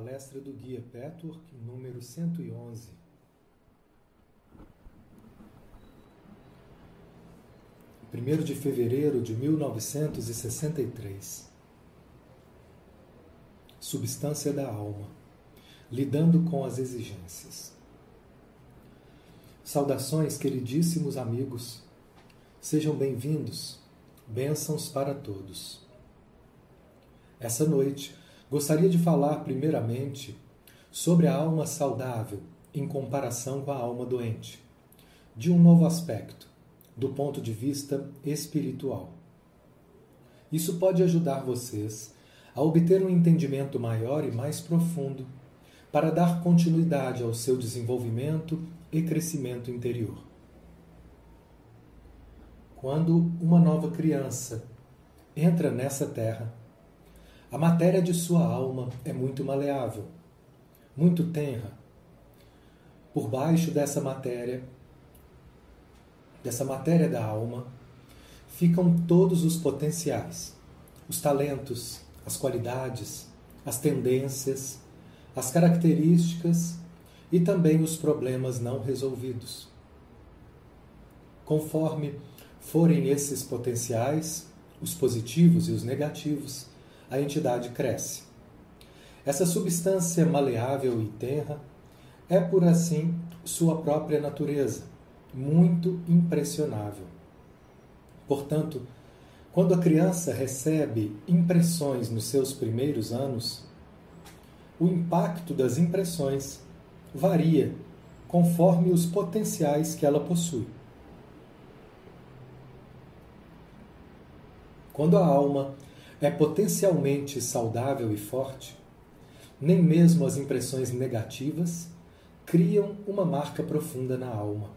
Palestra do Guia Petwork, número 111. Primeiro de fevereiro de 1963. Substância da alma. Lidando com as exigências. Saudações, queridíssimos amigos. Sejam bem-vindos. Bênçãos para todos. Essa noite gostaria de falar primeiramente sobre a alma saudável em comparação com a alma doente, de um novo aspecto, do ponto de vista espiritual. Isso pode ajudar vocês a obter um entendimento maior e mais profundo para dar continuidade ao seu desenvolvimento e crescimento interior. Quando uma nova criança entra nessa terra, a matéria de sua alma é muito maleável, muito tenra. Por baixo dessa matéria, dessa matéria da alma, ficam todos os potenciais, os talentos, as qualidades, as tendências, as características e também os problemas não resolvidos. Conforme forem esses potenciais, os positivos e os negativos, a entidade cresce. Essa substância maleável e terra é, por assim, sua própria natureza, muito impressionável. Portanto, quando a criança recebe impressões nos seus primeiros anos, o impacto das impressões varia conforme os potenciais que ela possui. Quando a alma é potencialmente saudável e forte, nem mesmo as impressões negativas criam uma marca profunda na alma.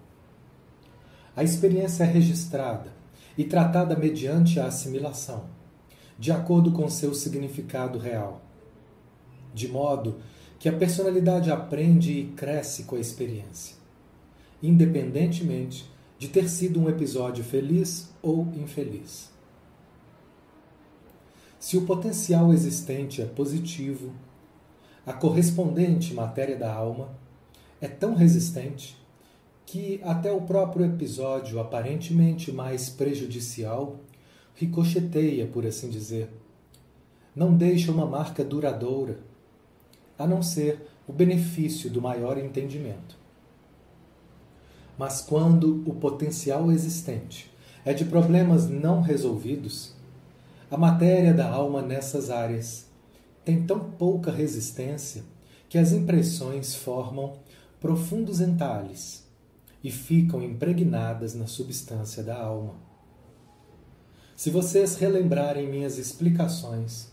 A experiência é registrada e tratada mediante a assimilação, de acordo com seu significado real, de modo que a personalidade aprende e cresce com a experiência, independentemente de ter sido um episódio feliz ou infeliz. Se o potencial existente é positivo, a correspondente matéria da alma é tão resistente que até o próprio episódio aparentemente mais prejudicial ricocheteia, por assim dizer. Não deixa uma marca duradoura, a não ser o benefício do maior entendimento. Mas quando o potencial existente é de problemas não resolvidos, a matéria da alma nessas áreas tem tão pouca resistência que as impressões formam profundos entalhes e ficam impregnadas na substância da alma. Se vocês relembrarem minhas explicações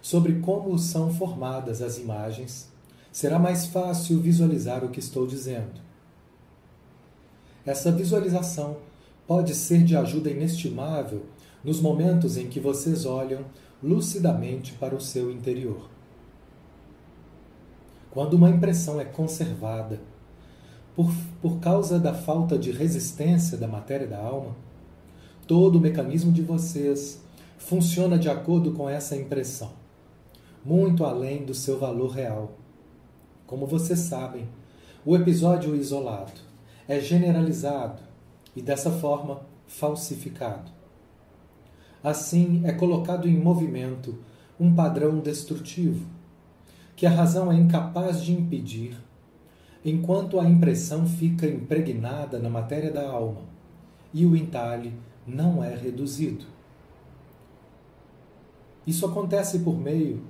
sobre como são formadas as imagens, será mais fácil visualizar o que estou dizendo. Essa visualização pode ser de ajuda inestimável nos momentos em que vocês olham lucidamente para o seu interior. Quando uma impressão é conservada por, por causa da falta de resistência da matéria da alma, todo o mecanismo de vocês funciona de acordo com essa impressão, muito além do seu valor real. Como vocês sabem, o episódio isolado é generalizado e, dessa forma, falsificado. Assim, é colocado em movimento um padrão destrutivo, que a razão é incapaz de impedir, enquanto a impressão fica impregnada na matéria da alma e o entalhe não é reduzido. Isso acontece por meio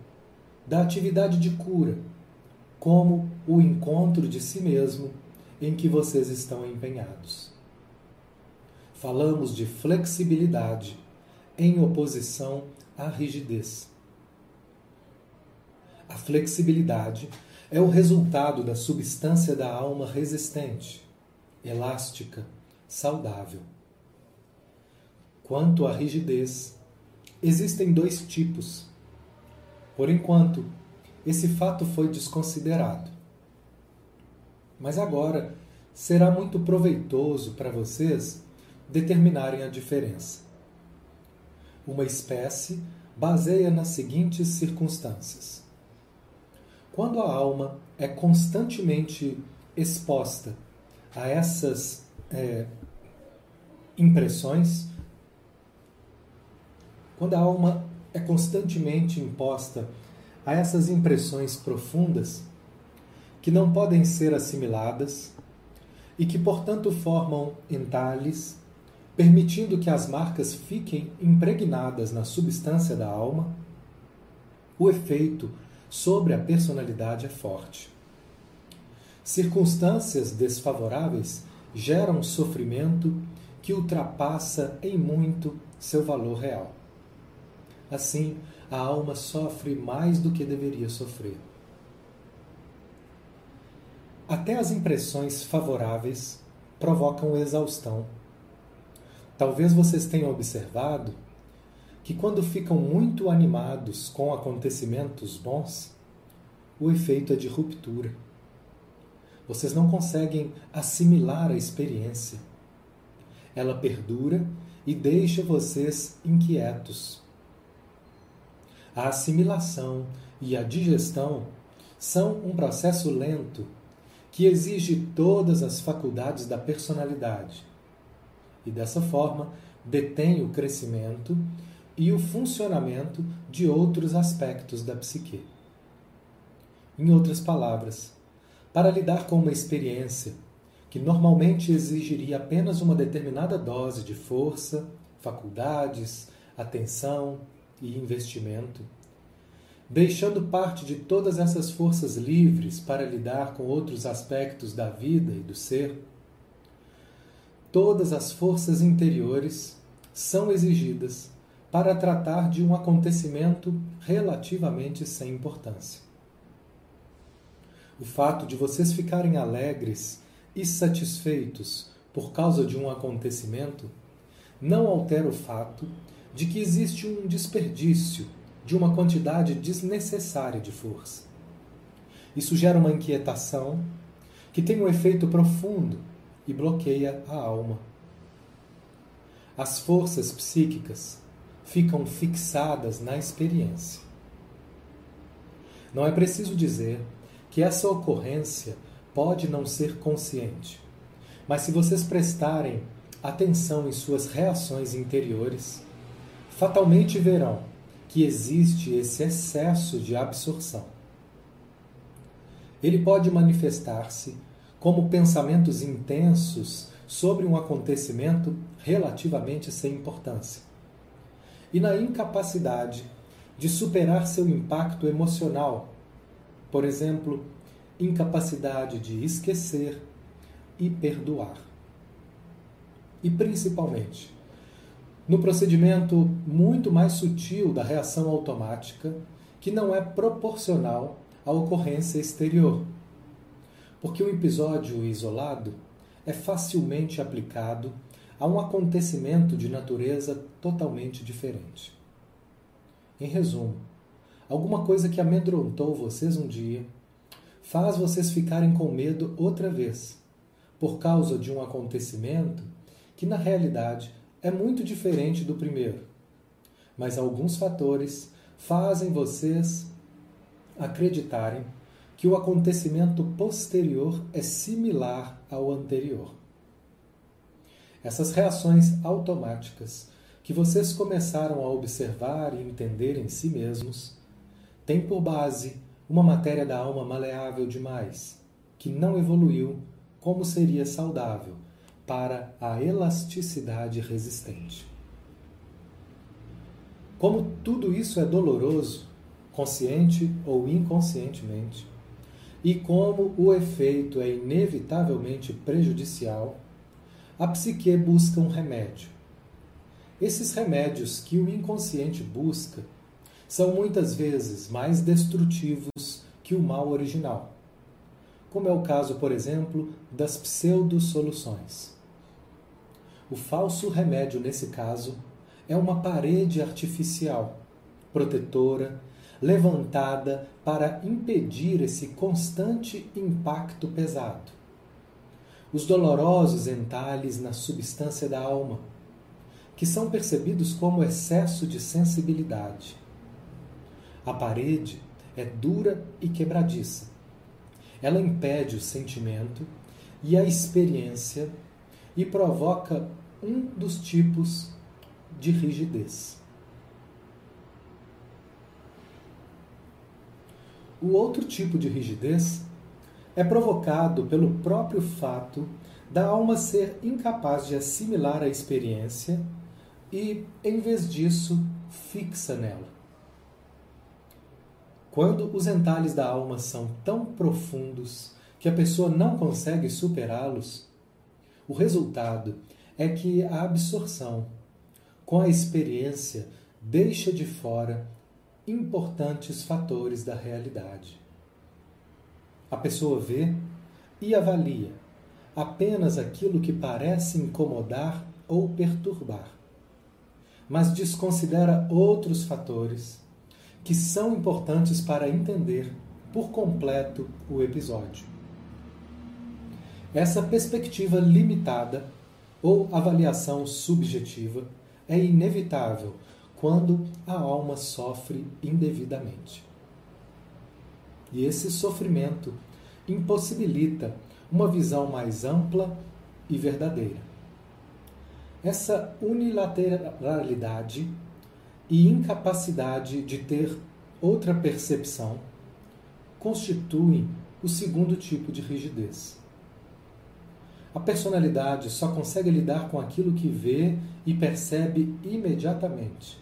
da atividade de cura, como o encontro de si mesmo em que vocês estão empenhados. Falamos de flexibilidade em oposição à rigidez. A flexibilidade é o resultado da substância da alma resistente, elástica, saudável. Quanto à rigidez, existem dois tipos. Por enquanto, esse fato foi desconsiderado. Mas agora será muito proveitoso para vocês determinarem a diferença uma espécie baseia nas seguintes circunstâncias. quando a alma é constantemente exposta a essas é, impressões, quando a alma é constantemente imposta a essas impressões profundas, que não podem ser assimiladas e que, portanto, formam entalhes, permitindo que as marcas fiquem impregnadas na substância da alma, o efeito sobre a personalidade é forte. Circunstâncias desfavoráveis geram sofrimento que ultrapassa em muito seu valor real. Assim, a alma sofre mais do que deveria sofrer. Até as impressões favoráveis provocam exaustão. Talvez vocês tenham observado que, quando ficam muito animados com acontecimentos bons, o efeito é de ruptura. Vocês não conseguem assimilar a experiência. Ela perdura e deixa vocês inquietos a assimilação e a digestão são um processo lento que exige todas as faculdades da personalidade e, dessa forma, detém o crescimento e o funcionamento de outros aspectos da psique. Em outras palavras, para lidar com uma experiência que normalmente exigiria apenas uma determinada dose de força, faculdades, atenção, e investimento, deixando parte de todas essas forças livres para lidar com outros aspectos da vida e do ser, todas as forças interiores são exigidas para tratar de um acontecimento relativamente sem importância. O fato de vocês ficarem alegres e satisfeitos por causa de um acontecimento não altera o fato de que existe um desperdício de uma quantidade desnecessária de força. Isso gera uma inquietação que tem um efeito profundo e bloqueia a alma. As forças psíquicas ficam fixadas na experiência. Não é preciso dizer que essa ocorrência pode não ser consciente, mas se vocês prestarem atenção em suas reações interiores, fatalmente verão que existe esse excesso de absorção. Ele pode manifestar-se como pensamentos intensos sobre um acontecimento relativamente sem importância e na incapacidade de superar seu impacto emocional, por exemplo, incapacidade de esquecer e perdoar. E principalmente, no procedimento muito mais sutil da reação automática, que não é proporcional à ocorrência exterior. Porque o episódio isolado é facilmente aplicado a um acontecimento de natureza totalmente diferente. Em resumo, alguma coisa que amedrontou vocês um dia faz vocês ficarem com medo outra vez, por causa de um acontecimento que na realidade é muito diferente do primeiro, mas alguns fatores fazem vocês acreditarem que o acontecimento posterior é similar ao anterior. Essas reações automáticas que vocês começaram a observar e entender em si mesmos têm por base uma matéria da alma maleável demais, que não evoluiu como seria saudável para a elasticidade resistente. Como tudo isso é doloroso, consciente ou inconscientemente, e como o efeito é inevitavelmente prejudicial, a psique busca um remédio. Esses remédios que o inconsciente busca são muitas vezes mais destrutivos que o mal original, como é o caso, por exemplo, das pseudo-soluções. O falso remédio, nesse caso, é uma parede artificial, protetora, levantada para impedir esse constante impacto pesado. Os dolorosos entalhes na substância da alma, que são percebidos como excesso de sensibilidade. A parede é dura e quebradiça. Ela impede o sentimento e a experiência e provoca um dos tipos de rigidez. O outro tipo de rigidez é provocado pelo próprio fato da alma ser incapaz de assimilar a experiência e, em vez disso, fixa nela. Quando os entalhes da alma são tão profundos que a pessoa não consegue superá-los, o resultado é que a absorção, com a experiência, deixa de fora importantes fatores da realidade. A pessoa vê e avalia apenas aquilo que parece incomodar ou perturbar, mas desconsidera outros fatores que são importantes para entender por completo o episódio. Essa perspectiva limitada ou avaliação subjetiva é inevitável quando a alma sofre indevidamente. E esse sofrimento impossibilita uma visão mais ampla e verdadeira. Essa unilateralidade e incapacidade de ter outra percepção constituem o segundo tipo de rigidez. A personalidade só consegue lidar com aquilo que vê e percebe imediatamente,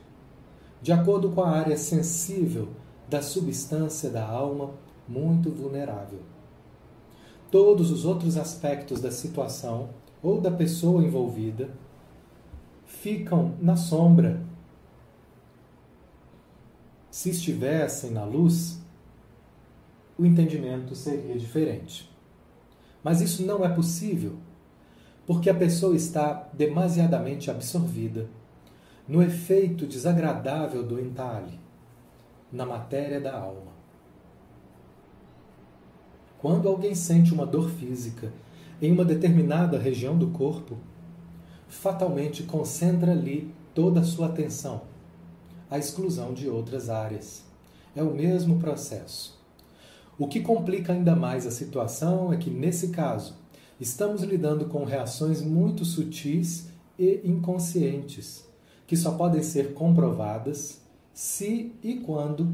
de acordo com a área sensível da substância da alma muito vulnerável. Todos os outros aspectos da situação ou da pessoa envolvida ficam na sombra. Se estivessem na luz, o entendimento seria diferente. Mas isso não é possível, porque a pessoa está demasiadamente absorvida no efeito desagradável do entalhe, na matéria da alma. Quando alguém sente uma dor física em uma determinada região do corpo, fatalmente concentra ali toda a sua atenção, à exclusão de outras áreas. É o mesmo processo. O que complica ainda mais a situação é que, nesse caso, estamos lidando com reações muito sutis e inconscientes, que só podem ser comprovadas se e quando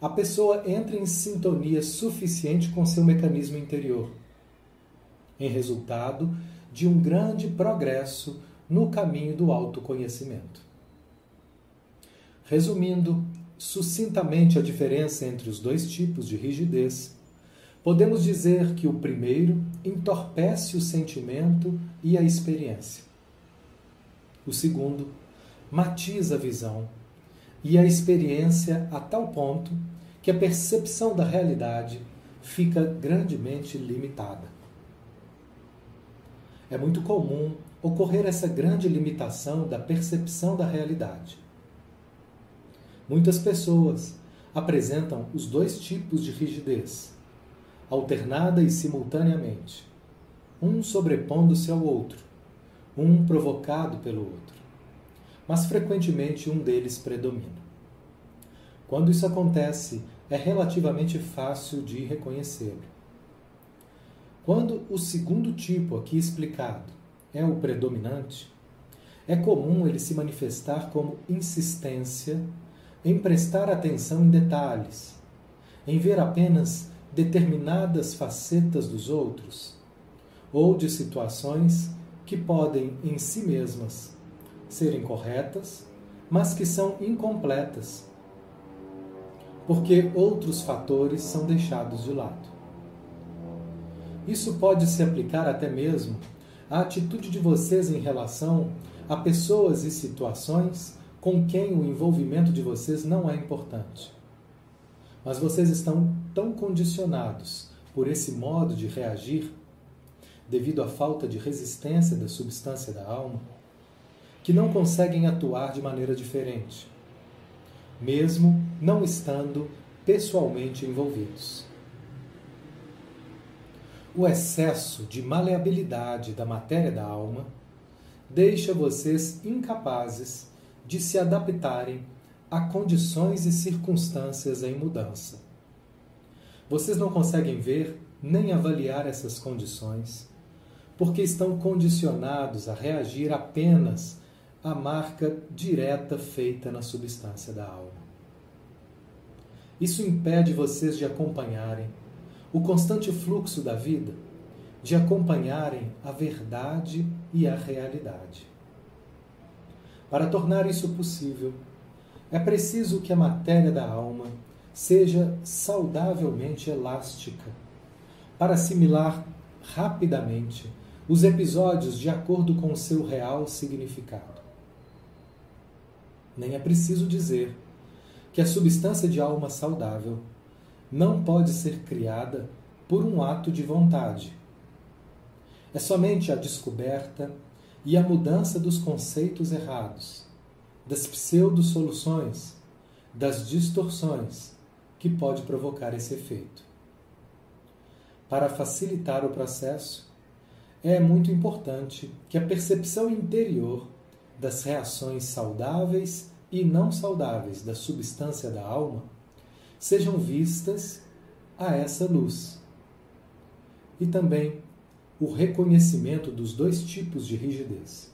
a pessoa entra em sintonia suficiente com seu mecanismo interior, em resultado de um grande progresso no caminho do autoconhecimento. Resumindo sucintamente a diferença entre os dois tipos de rigidez, podemos dizer que o primeiro entorpece o sentimento e a experiência. O segundo matiza a visão e a experiência a tal ponto que a percepção da realidade fica grandemente limitada. É muito comum ocorrer essa grande limitação da percepção da realidade. Muitas pessoas apresentam os dois tipos de rigidez, alternada e simultaneamente, um sobrepondo-se ao outro, um provocado pelo outro. Mas frequentemente um deles predomina. Quando isso acontece, é relativamente fácil de reconhecê-lo. Quando o segundo tipo aqui explicado é o predominante, é comum ele se manifestar como insistência em prestar atenção em detalhes, em ver apenas determinadas facetas dos outros ou de situações que podem em si mesmas serem corretas, mas que são incompletas, porque outros fatores são deixados de lado. Isso pode se aplicar até mesmo à atitude de vocês em relação a pessoas e situações com quem o envolvimento de vocês não é importante. Mas vocês estão tão condicionados por esse modo de reagir, devido à falta de resistência da substância da alma, que não conseguem atuar de maneira diferente, mesmo não estando pessoalmente envolvidos. O excesso de maleabilidade da matéria da alma deixa vocês incapazes de se adaptarem a condições e circunstâncias em mudança. Vocês não conseguem ver nem avaliar essas condições, porque estão condicionados a reagir apenas à marca direta feita na substância da alma. Isso impede vocês de acompanharem o constante fluxo da vida, de acompanharem a verdade e a realidade. Para tornar isso possível, é preciso que a matéria da alma seja saudavelmente elástica para assimilar rapidamente os episódios de acordo com o seu real significado. Nem é preciso dizer que a substância de alma saudável não pode ser criada por um ato de vontade. É somente a descoberta e a mudança dos conceitos errados, das pseudo-soluções, das distorções, que pode provocar esse efeito. Para facilitar o processo, é muito importante que a percepção interior das reações saudáveis e não saudáveis da substância da alma sejam vistas a essa luz. E também o reconhecimento dos dois tipos de rigidez.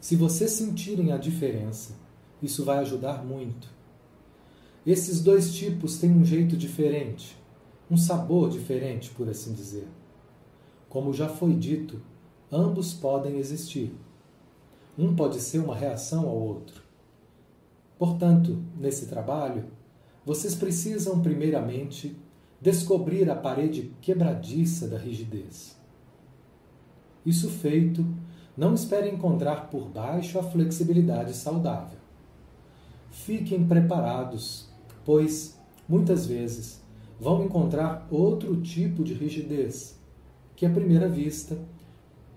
Se vocês sentirem a diferença, isso vai ajudar muito. Esses dois tipos têm um jeito diferente, um sabor diferente, por assim dizer. Como já foi dito, ambos podem existir. Um pode ser uma reação ao outro. Portanto, nesse trabalho, vocês precisam, primeiramente, descobrir a parede quebradiça da rigidez. Isso feito, não espere encontrar por baixo a flexibilidade saudável. Fiquem preparados, pois, muitas vezes, vão encontrar outro tipo de rigidez, que à primeira vista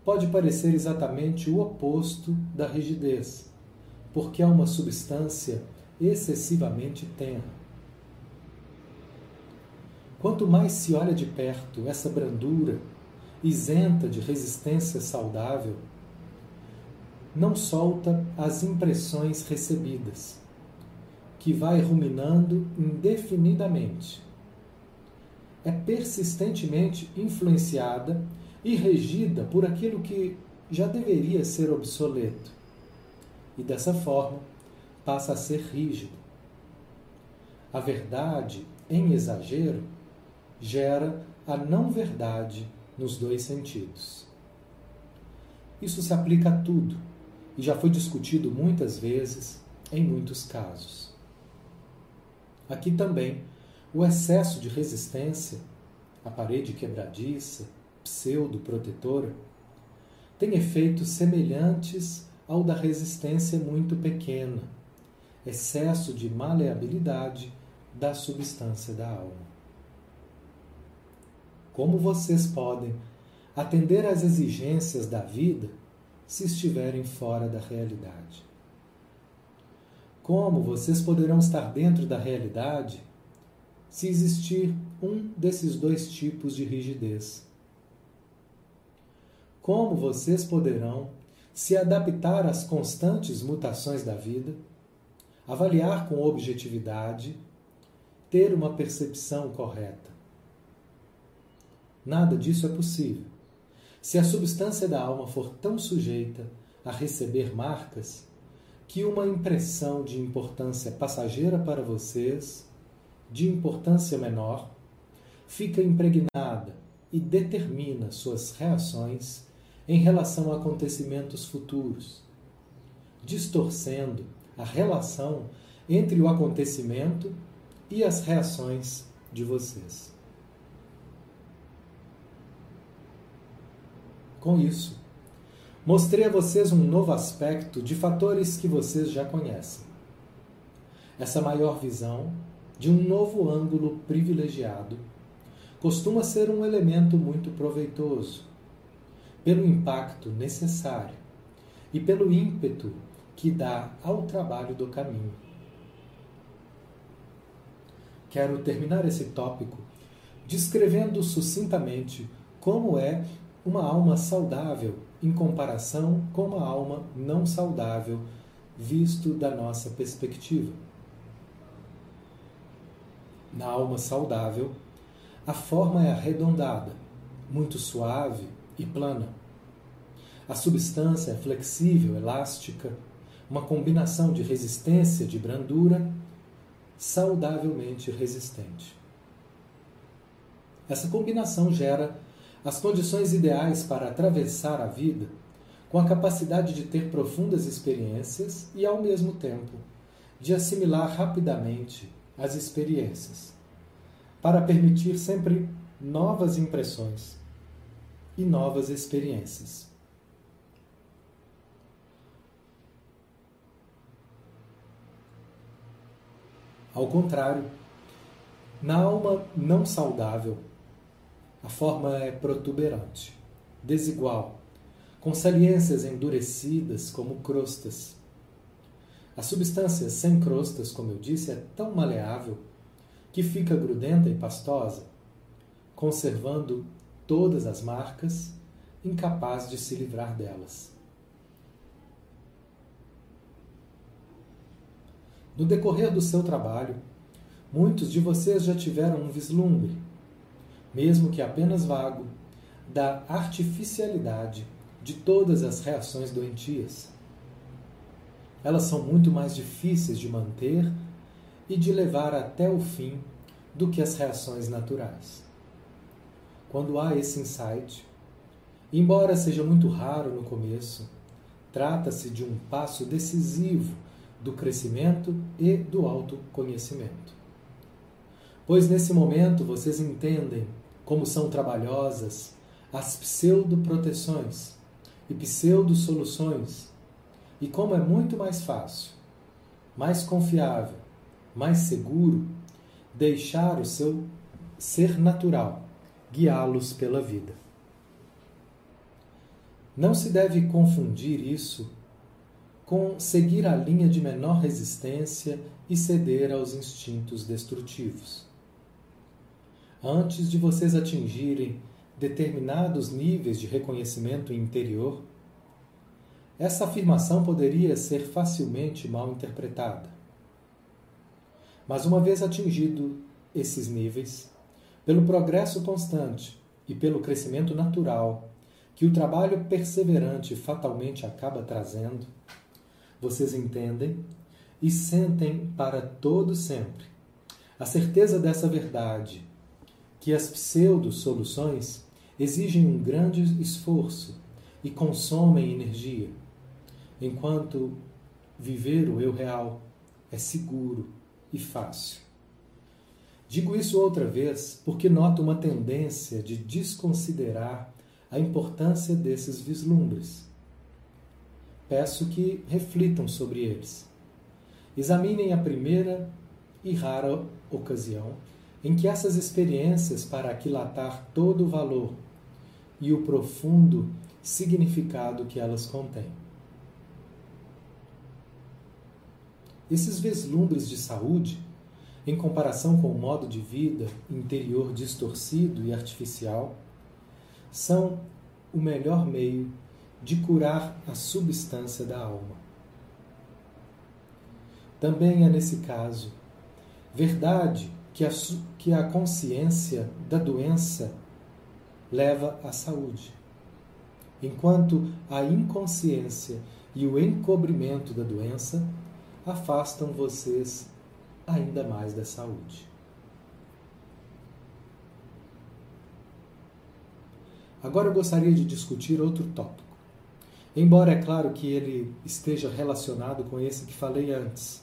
pode parecer exatamente o oposto da rigidez, porque é uma substância excessivamente tenra. Quanto mais se olha de perto essa brandura, isenta de resistência saudável, não solta as impressões recebidas, que vai ruminando indefinidamente. É persistentemente influenciada e regida por aquilo que já deveria ser obsoleto, e dessa forma passa a ser rígido. A verdade, em exagero, gera a não-verdade nos dois sentidos. Isso se aplica a tudo e já foi discutido muitas vezes em muitos casos. Aqui também, o excesso de resistência, a parede quebradiça, pseudo-protetora, tem efeitos semelhantes ao da resistência muito pequena, excesso de maleabilidade da substância da alma. Como vocês podem atender às exigências da vida se estiverem fora da realidade? Como vocês poderão estar dentro da realidade se existir um desses dois tipos de rigidez? Como vocês poderão se adaptar às constantes mutações da vida, avaliar com objetividade, ter uma percepção correta. Nada disso é possível. Se a substância da alma for tão sujeita a receber marcas que uma impressão de importância passageira para vocês, de importância menor, fica impregnada e determina suas reações em relação a acontecimentos futuros, distorcendo a relação entre o acontecimento e as reações de vocês. Com isso, mostrei a vocês um novo aspecto de fatores que vocês já conhecem. Essa maior visão, de um novo ângulo privilegiado, costuma ser um elemento muito proveitoso pelo impacto necessário e pelo ímpeto que dá ao trabalho do caminho. Quero terminar esse tópico descrevendo sucintamente como é uma alma saudável em comparação com uma alma não saudável, visto da nossa perspectiva. Na alma saudável, a forma é arredondada, muito suave e plana. A substância é flexível, elástica, uma combinação de resistência, de brandura, saudavelmente resistente. Essa combinação gera as condições ideais para atravessar a vida com a capacidade de ter profundas experiências e, ao mesmo tempo, de assimilar rapidamente as experiências, para permitir sempre novas impressões e novas experiências. Ao contrário, na alma não saudável, a forma é protuberante, desigual, com saliências endurecidas como crostas. A substância sem crostas, como eu disse, é tão maleável que fica grudenta e pastosa, conservando todas as marcas, incapaz de se livrar delas. No decorrer do seu trabalho, muitos de vocês já tiveram um vislumbre mesmo que apenas vago, da artificialidade de todas as reações doentias. Elas são muito mais difíceis de manter e de levar até o fim do que as reações naturais. Quando há esse insight, embora seja muito raro no começo, trata-se de um passo decisivo do crescimento e do autoconhecimento. Pois nesse momento vocês entendem como são trabalhosas as pseudo-proteções e pseudo-soluções, e como é muito mais fácil, mais confiável, mais seguro deixar o seu ser natural guiá-los pela vida. Não se deve confundir isso com seguir a linha de menor resistência e ceder aos instintos destrutivos antes de vocês atingirem determinados níveis de reconhecimento interior, essa afirmação poderia ser facilmente mal interpretada. Mas uma vez atingido esses níveis, pelo progresso constante e pelo crescimento natural que o trabalho perseverante fatalmente acaba trazendo, vocês entendem e sentem para todo sempre a certeza dessa verdade que as pseudo-soluções exigem um grande esforço e consomem energia, enquanto viver o eu real é seguro e fácil. Digo isso outra vez porque noto uma tendência de desconsiderar a importância desses vislumbres. Peço que reflitam sobre eles. Examinem a primeira e rara ocasião em que essas experiências para aquilatar todo o valor e o profundo significado que elas contêm. Esses vislumbres de saúde, em comparação com o modo de vida interior distorcido e artificial, são o melhor meio de curar a substância da alma. Também é nesse caso verdade que a, que a consciência da doença leva à saúde. Enquanto a inconsciência e o encobrimento da doença afastam vocês ainda mais da saúde. Agora eu gostaria de discutir outro tópico. Embora é claro que ele esteja relacionado com esse que falei antes,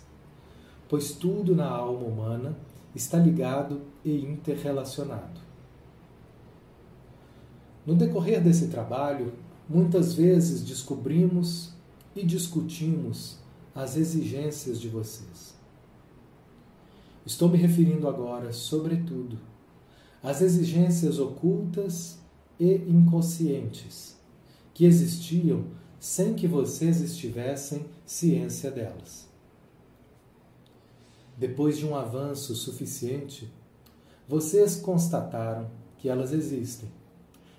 pois tudo na alma humana está ligado e interrelacionado. No decorrer desse trabalho, muitas vezes descobrimos e discutimos as exigências de vocês. Estou me referindo agora, sobretudo, às exigências ocultas e inconscientes que existiam sem que vocês estivessem ciência delas. Depois de um avanço suficiente, vocês constataram que elas existem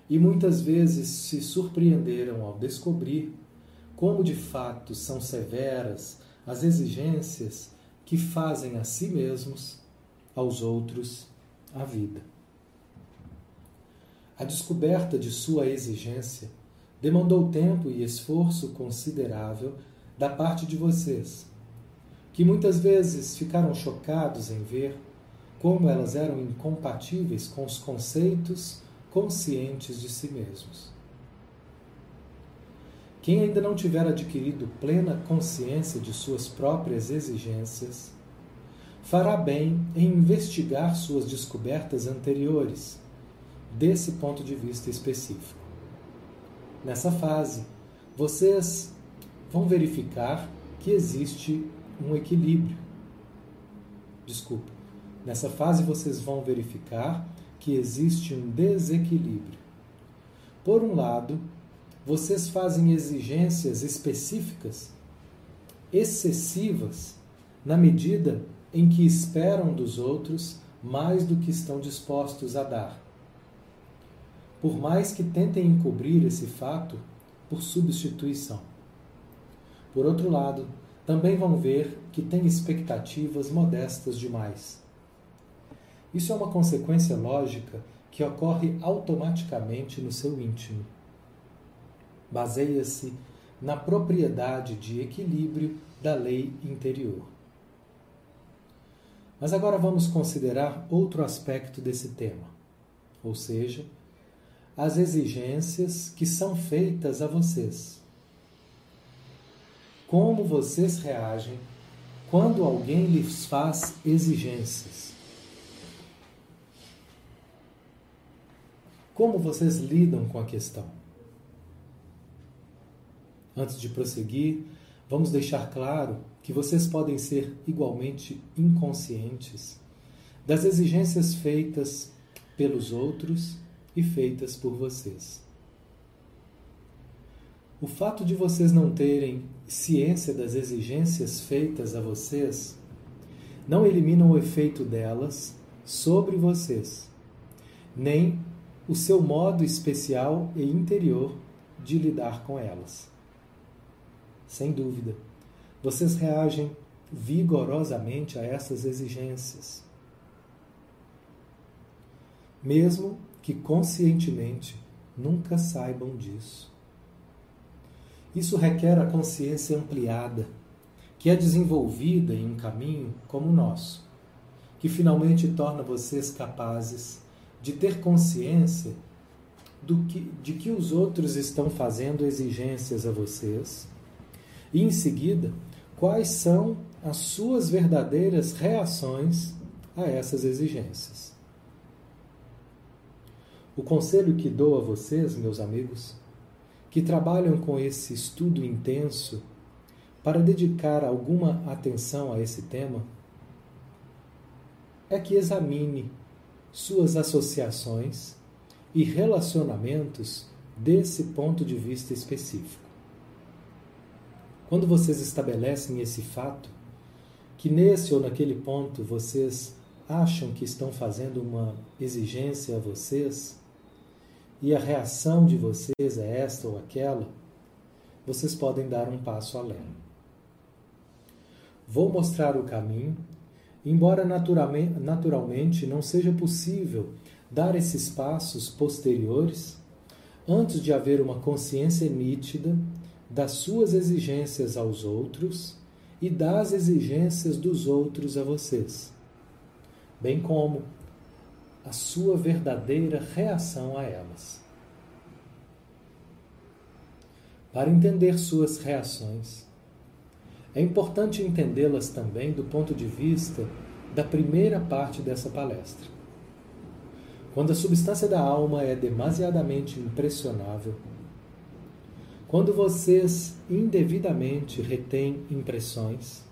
e muitas vezes se surpreenderam ao descobrir como de fato são severas as exigências que fazem a si mesmos aos outros a vida. A descoberta de sua exigência demandou tempo e esforço considerável da parte de vocês, que muitas vezes ficaram chocados em ver como elas eram incompatíveis com os conceitos conscientes de si mesmos. Quem ainda não tiver adquirido plena consciência de suas próprias exigências, fará bem em investigar suas descobertas anteriores, desse ponto de vista específico. Nessa fase, vocês vão verificar que existe um equilíbrio. Desculpa. Nessa fase, vocês vão verificar que existe um desequilíbrio. Por um lado, vocês fazem exigências específicas, excessivas, na medida em que esperam dos outros mais do que estão dispostos a dar. Por mais que tentem encobrir esse fato por substituição. Por outro lado, também vão ver que têm expectativas modestas demais. Isso é uma consequência lógica que ocorre automaticamente no seu íntimo. Baseia-se na propriedade de equilíbrio da lei interior. Mas agora vamos considerar outro aspecto desse tema, ou seja, as exigências que são feitas a vocês. Como vocês reagem quando alguém lhes faz exigências? Como vocês lidam com a questão? Antes de prosseguir, vamos deixar claro que vocês podem ser igualmente inconscientes das exigências feitas pelos outros e feitas por vocês. O fato de vocês não terem ciência das exigências feitas a vocês não elimina o efeito delas sobre vocês, nem o seu modo especial e interior de lidar com elas. Sem dúvida vocês reagem vigorosamente a essas exigências. Mesmo que conscientemente nunca saibam disso. Isso requer a consciência ampliada, que é desenvolvida em um caminho como o nosso, que finalmente torna vocês capazes de ter consciência do que, de que os outros estão fazendo exigências a vocês e, em seguida, quais são as suas verdadeiras reações a essas exigências. O conselho que dou a vocês, meus amigos, que trabalham com esse estudo intenso para dedicar alguma atenção a esse tema, é que examine suas associações e relacionamentos desse ponto de vista específico. Quando vocês estabelecem esse fato, que nesse ou naquele ponto vocês acham que estão fazendo uma exigência a vocês, e a reação de vocês é esta ou aquela, vocês podem dar um passo além. Vou mostrar o caminho, embora naturalmente não seja possível dar esses passos posteriores antes de haver uma consciência nítida das suas exigências aos outros e das exigências dos outros a vocês, bem como a sua verdadeira reação a elas. Para entender suas reações, é importante entendê-las também do ponto de vista da primeira parte dessa palestra. Quando a substância da alma é demasiadamente impressionável, quando vocês indevidamente retêm impressões,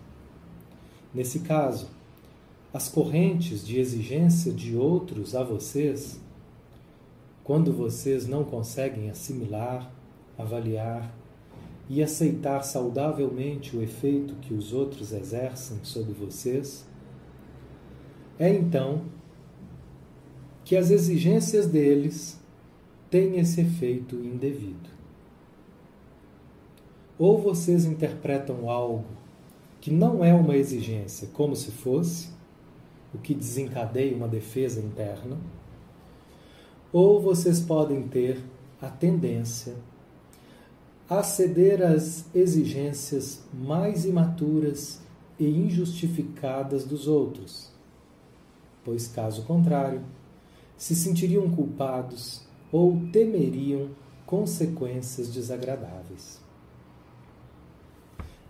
nesse caso, as correntes de exigência de outros a vocês, quando vocês não conseguem assimilar, avaliar e aceitar saudavelmente o efeito que os outros exercem sobre vocês, é então que as exigências deles têm esse efeito indevido. Ou vocês interpretam algo que não é uma exigência como se fosse, o que desencadeia uma defesa interna, ou vocês podem ter a tendência a ceder às exigências mais imaturas e injustificadas dos outros, pois, caso contrário, se sentiriam culpados ou temeriam consequências desagradáveis.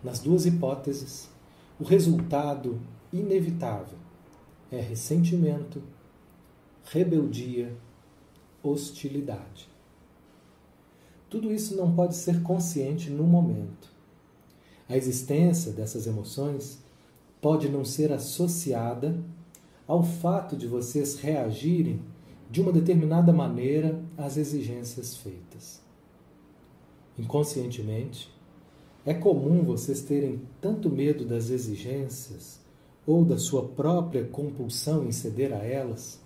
Nas duas hipóteses, o resultado inevitável é ressentimento, rebeldia, hostilidade. Tudo isso não pode ser consciente no momento. A existência dessas emoções pode não ser associada ao fato de vocês reagirem de uma determinada maneira às exigências feitas. Inconscientemente, é comum vocês terem tanto medo das exigências ou da sua própria compulsão em ceder a elas,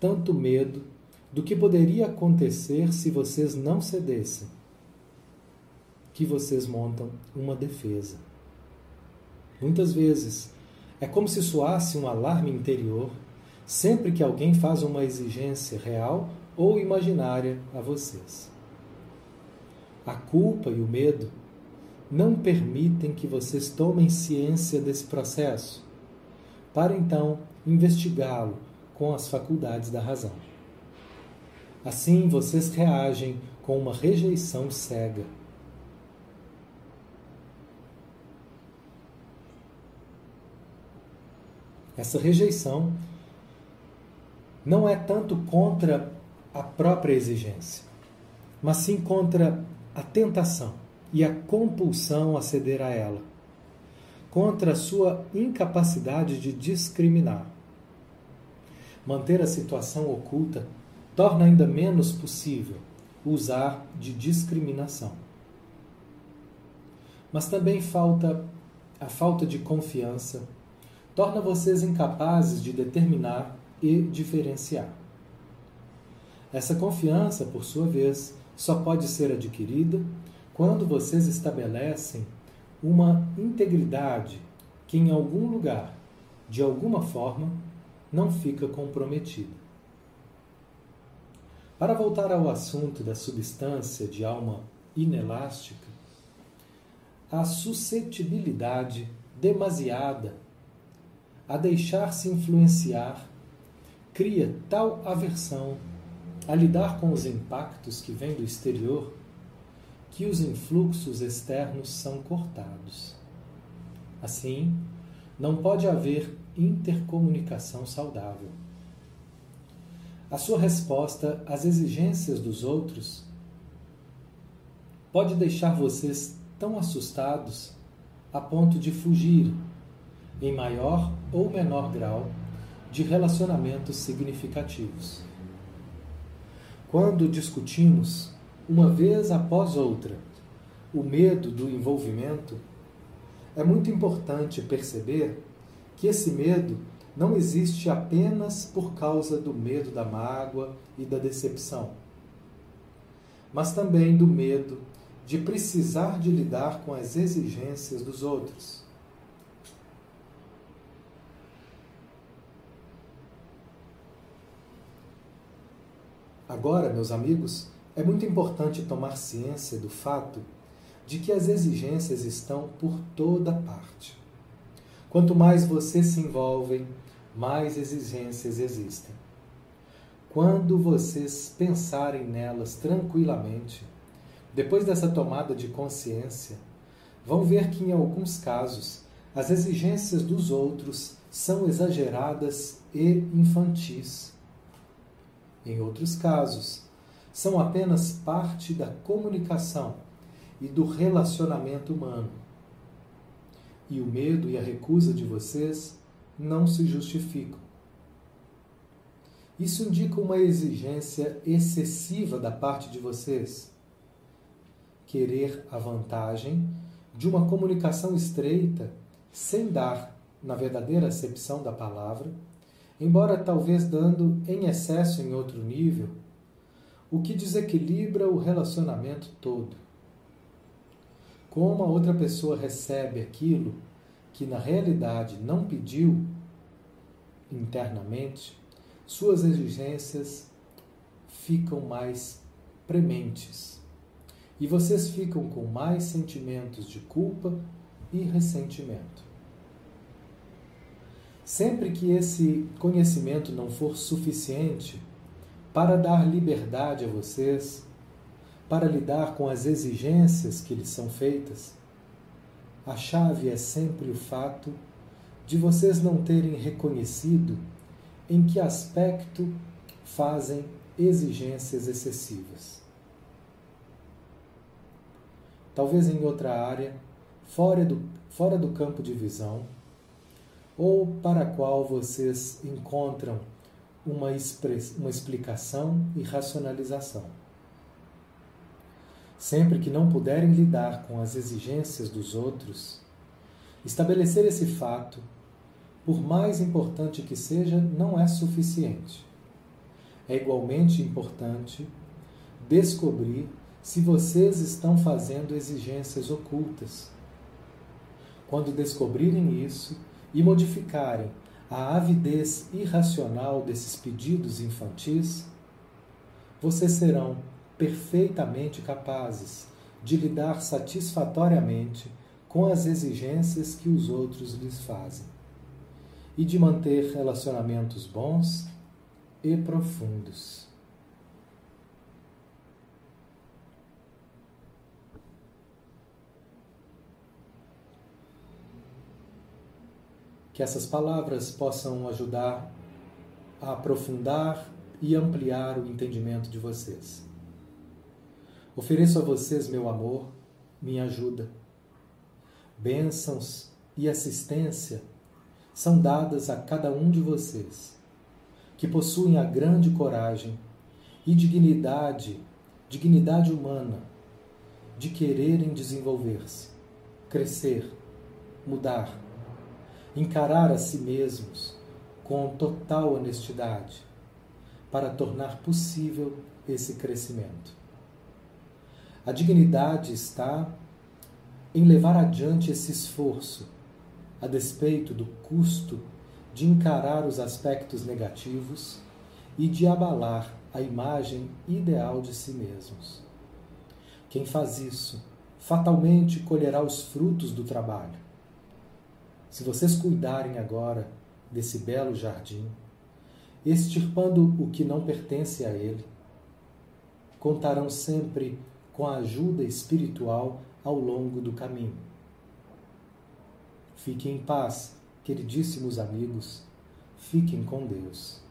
tanto medo do que poderia acontecer se vocês não cedessem, que vocês montam uma defesa. Muitas vezes é como se soasse um alarme interior sempre que alguém faz uma exigência real ou imaginária a vocês. A culpa e o medo não permitem que vocês tomem ciência desse processo, para então investigá-lo com as faculdades da razão. Assim, vocês reagem com uma rejeição cega. Essa rejeição não é tanto contra a própria exigência, mas sim contra a tentação e a compulsão a ceder a ela, contra a sua incapacidade de discriminar. Manter a situação oculta torna ainda menos possível usar de discriminação. Mas também falta a falta de confiança torna vocês incapazes de determinar e diferenciar. Essa confiança, por sua vez, só pode ser adquirida quando vocês estabelecem uma integridade que, em algum lugar, de alguma forma, não fica comprometida. Para voltar ao assunto da substância de alma inelástica, a suscetibilidade demasiada a deixar-se influenciar cria tal aversão a lidar com os impactos que vêm do exterior que os influxos externos são cortados. Assim, não pode haver intercomunicação saudável. A sua resposta às exigências dos outros pode deixar vocês tão assustados a ponto de fugir, em maior ou menor grau, de relacionamentos significativos. Quando discutimos, uma vez após outra, o medo do envolvimento, é muito importante perceber que esse medo não existe apenas por causa do medo da mágoa e da decepção, mas também do medo de precisar de lidar com as exigências dos outros. Agora, meus amigos, é muito importante tomar ciência do fato de que as exigências estão por toda parte. Quanto mais vocês se envolvem, mais exigências existem. Quando vocês pensarem nelas tranquilamente, depois dessa tomada de consciência, vão ver que em alguns casos as exigências dos outros são exageradas e infantis. Em outros casos, são apenas parte da comunicação e do relacionamento humano. E o medo e a recusa de vocês não se justificam. Isso indica uma exigência excessiva da parte de vocês. Querer a vantagem de uma comunicação estreita sem dar, na verdadeira acepção da palavra, embora talvez dando em excesso em outro nível, o que desequilibra o relacionamento todo. Como a outra pessoa recebe aquilo que na realidade não pediu, internamente, suas exigências ficam mais prementes e vocês ficam com mais sentimentos de culpa e ressentimento. Sempre que esse conhecimento não for suficiente para dar liberdade a vocês, para lidar com as exigências que lhes são feitas, a chave é sempre o fato de vocês não terem reconhecido em que aspecto fazem exigências excessivas. Talvez em outra área, fora do, fora do campo de visão, ou para a qual vocês encontram uma, uma explicação e racionalização. Sempre que não puderem lidar com as exigências dos outros, estabelecer esse fato, por mais importante que seja, não é suficiente. É igualmente importante descobrir se vocês estão fazendo exigências ocultas. Quando descobrirem isso e modificarem a avidez irracional desses pedidos infantis, vocês serão perfeitamente capazes de lidar satisfatoriamente com as exigências que os outros lhes fazem e de manter relacionamentos bons e profundos. Que essas palavras possam ajudar a aprofundar e ampliar o entendimento de vocês. Ofereço a vocês meu amor, minha ajuda. Bênçãos e assistência são dadas a cada um de vocês, que possuem a grande coragem e dignidade, dignidade humana, de quererem desenvolver-se, crescer, mudar, encarar a si mesmos com total honestidade, para tornar possível esse crescimento. A dignidade está em levar adiante esse esforço, a despeito do custo de encarar os aspectos negativos e de abalar a imagem ideal de si mesmos. Quem faz isso fatalmente colherá os frutos do trabalho. Se vocês cuidarem agora desse belo jardim, extirpando o que não pertence a ele, contarão sempre com a ajuda espiritual ao longo do caminho. Fiquem em paz, queridíssimos amigos, fiquem com Deus.